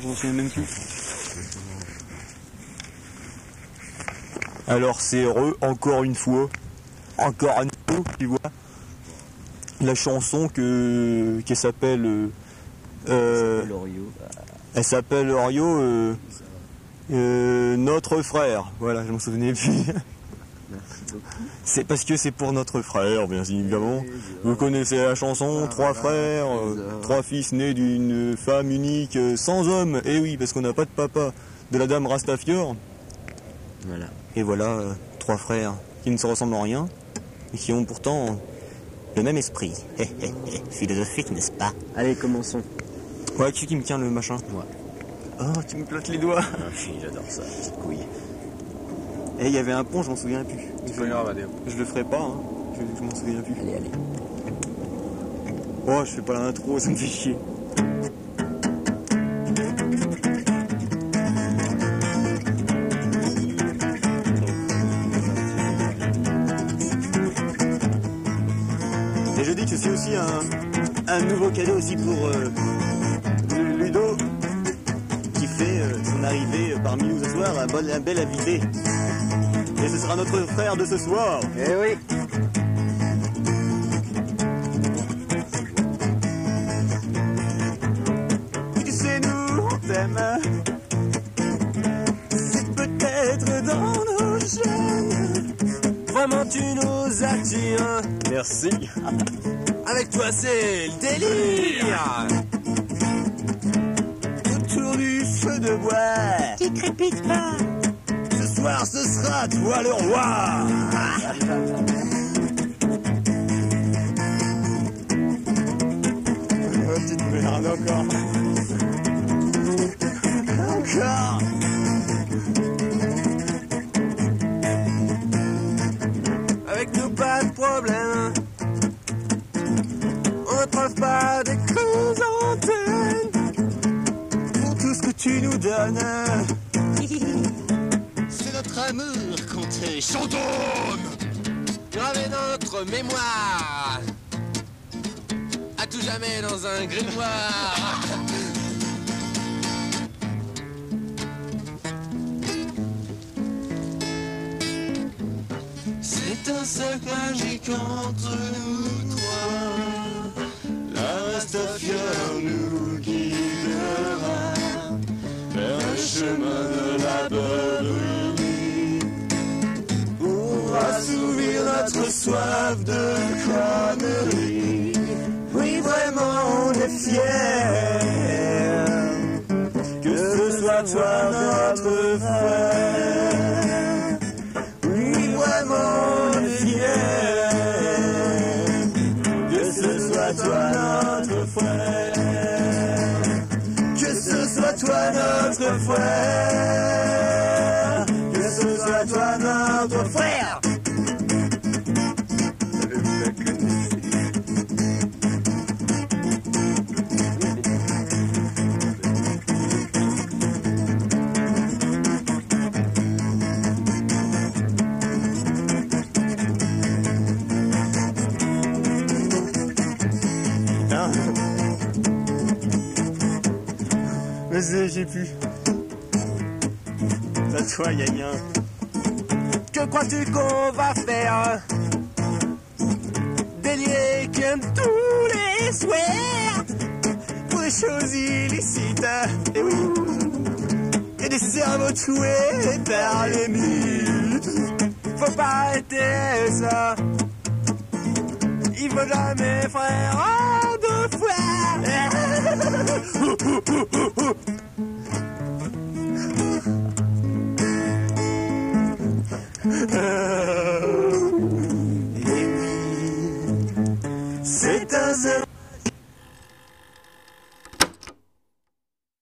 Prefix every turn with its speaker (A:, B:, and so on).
A: Je m'en souviens même plus. Alors c'est heureux, encore une fois. Encore un nouveau, tu vois. La chanson que qui s'appelle euh, euh, elle s'appelle Orio euh, euh, Notre frère. Voilà, je m'en souvenais plus. C'est parce que c'est pour notre frère, bien évidemment. Vous connaissez la chanson, trois frères, euh, trois fils nés d'une femme unique, euh, sans homme. Et oui, parce qu'on n'a pas de papa. De la dame Rastafior.
B: Voilà.
A: Et voilà, euh, trois frères qui ne se ressemblent en rien, et qui ont pourtant le même esprit. Philosophique, n'est-ce pas?
B: Allez, commençons.
A: Ouais, qui qui me tient le machin?
B: Moi.
A: Oh, tu me plates les doigts
B: Ah, j'adore ça, petite couille.
A: Et il y avait un pont, je m'en souviens plus.
C: C'est pas grave, allez.
A: Je le ferai pas, hein. je, je m'en souviens plus.
B: Allez, allez.
A: Oh, je fais pas l'intro, ça me fait chier. Et je dis que c'est aussi un, un nouveau cadeau aussi pour euh, Lu- Ludo qui fait euh, son arrivée parmi nous ce soir, un, bon, un bel invité. Et ce sera notre frère de ce soir.
B: Eh oui
A: Tu sais, nous, on t'aime. C'est peut-être dans nos gènes.
C: Vraiment, tu nous attires.
A: Merci.
C: Avec toi, c'est le délire.
A: Autour du feu de bois. Qui crépite pas. Ce soir, ce sera toi le roi. Petite merde, encore. Encore.
C: Avec nous, pas de problème. On ne trouve pas des chrysanthèmes.
A: Pour tout ce que tu nous donnes.
C: Notre amour qu'on te chantonne. Gravé notre mémoire. À tout jamais dans un grimoire. C'est un cercle magique entre nous notre soif de conneries.
A: Oui, vraiment, on est fiers. Que ce soit toi notre frère. Oui, vraiment, on est fiers. Que ce soit toi notre frère. Que ce soit toi notre frère. Vas-y, j'ai plus. À toi, Yann.
C: Que crois-tu qu'on va faire? Délier comme tous les soirs
A: Pour des choses illicites. Et oui. Et des cerveaux tués par les mythes.
C: Faut pas arrêter ça Il faut jamais faire en deux fois